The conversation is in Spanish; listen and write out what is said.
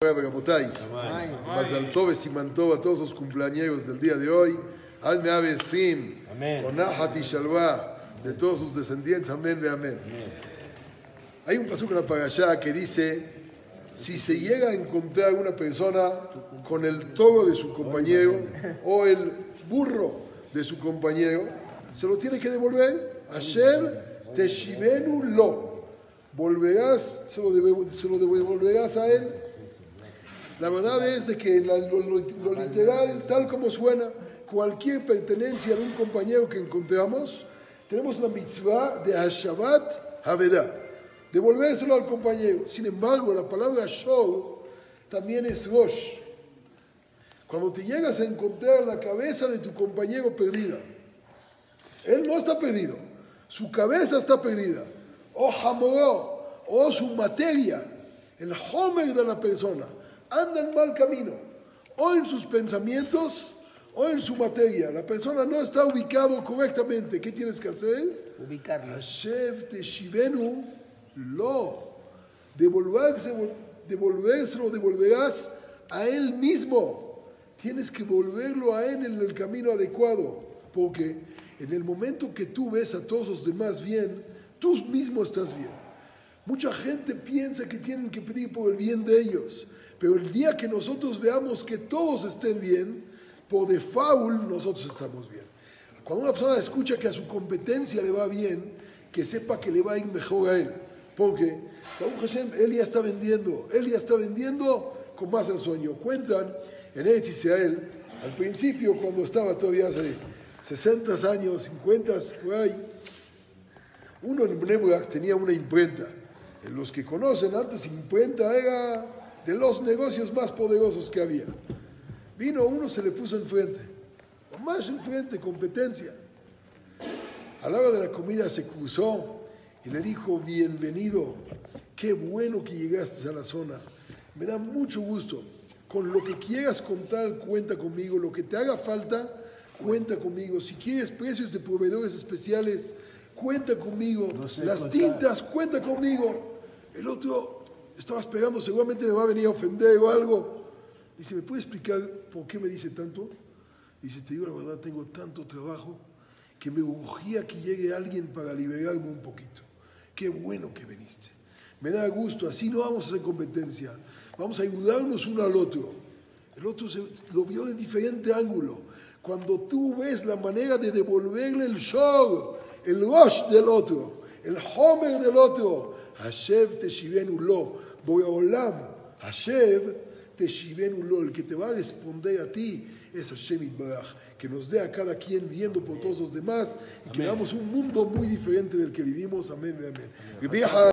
Rabotay, Mazal Tov Siman Tov a todos los cumpleaños del día de hoy. Alme Ave Sim, Amén. con Nahat y Shalva, de todos sus descendientes. Amén, ve amén. Hay un paso en la parashá que dice: si se llega a encontrar una persona con el toro de su compañero o el burro de su compañero, se lo tiene que devolver. Hashem Teshivenu lo. Volverás, se lo devolverás a él. La verdad es de que la- lo, lo- literal, tal como suena, cualquier pertenencia de un compañero que encontramos, tenemos la mitzvah de Hashabat Havedah, devolvérselo al compañero. Sin embargo, la palabra Shor también es Rosh. Cuando te llegas a encontrar la cabeza de tu compañero perdida, él no está perdido, su cabeza está perdida, o Hamoró, o su materia, el Homer de la persona, anda en mal camino, o en sus pensamientos, o en su materia. La persona no está ubicado correctamente. ¿Qué tienes que hacer? Ubicarlo. Hashev Teshivenu lo. Devolverse, devolvérselo, devolverás a él mismo. Tienes que volverlo a él en el camino adecuado. Porque en el momento que tú ves a todos los demás bien, tú mismo estás bien. Mucha gente piensa que tienen que pedir por el bien de ellos. Pero el día que nosotros veamos que todos estén bien, por default nosotros estamos bien. Cuando una persona escucha que a su competencia le va bien, que sepa que le va a ir mejor a él. Porque, Hashem, él ya está vendiendo, él ya está vendiendo con más ensueño. Cuentan en Eretz Israel, al principio, cuando estaba todavía hace 60 años, 50 por ahí, uno en Bnei Brak tenía una imprenta. Los que conocen, antes imprenta era de los negocios más poderosos que había. Vino uno, se le puso enfrente, o más enfrente, competencia. A la hora de la comida se cruzó y le dijo, bienvenido, qué bueno que llegaste a la zona. Me da mucho gusto. Con lo que quieras contar, cuenta conmigo. Lo que te haga falta, cuenta conmigo. Si quieres precios de proveedores especiales, cuenta conmigo. No sé Las contar. tintas, cuenta conmigo. El otro estaba esperando, seguramente me va a venir a ofender o algo. Dice, ¿me puede explicar por qué me dice tanto? Dice, te digo la verdad, tengo tanto trabajo que me urgía que llegue alguien para liberarme un poquito. Qué bueno que viniste. Me da gusto, así no vamos a hacer competencia. Vamos a ayudarnos uno al otro. El otro se- lo vio de diferente ángulo. Cuando tú ves la manera de devolverle el shor, el rosh del otro, el homer del otro, Hashev Teshivenu lo, Boreolam, Hashev Teshivenu lo, el que te va a responder a ti es Hashem Itbaraj, que nos dé a cada quien viendo por todos los demás y que veamos un mundo muy diferente del que vivimos. Amén, amén. amén.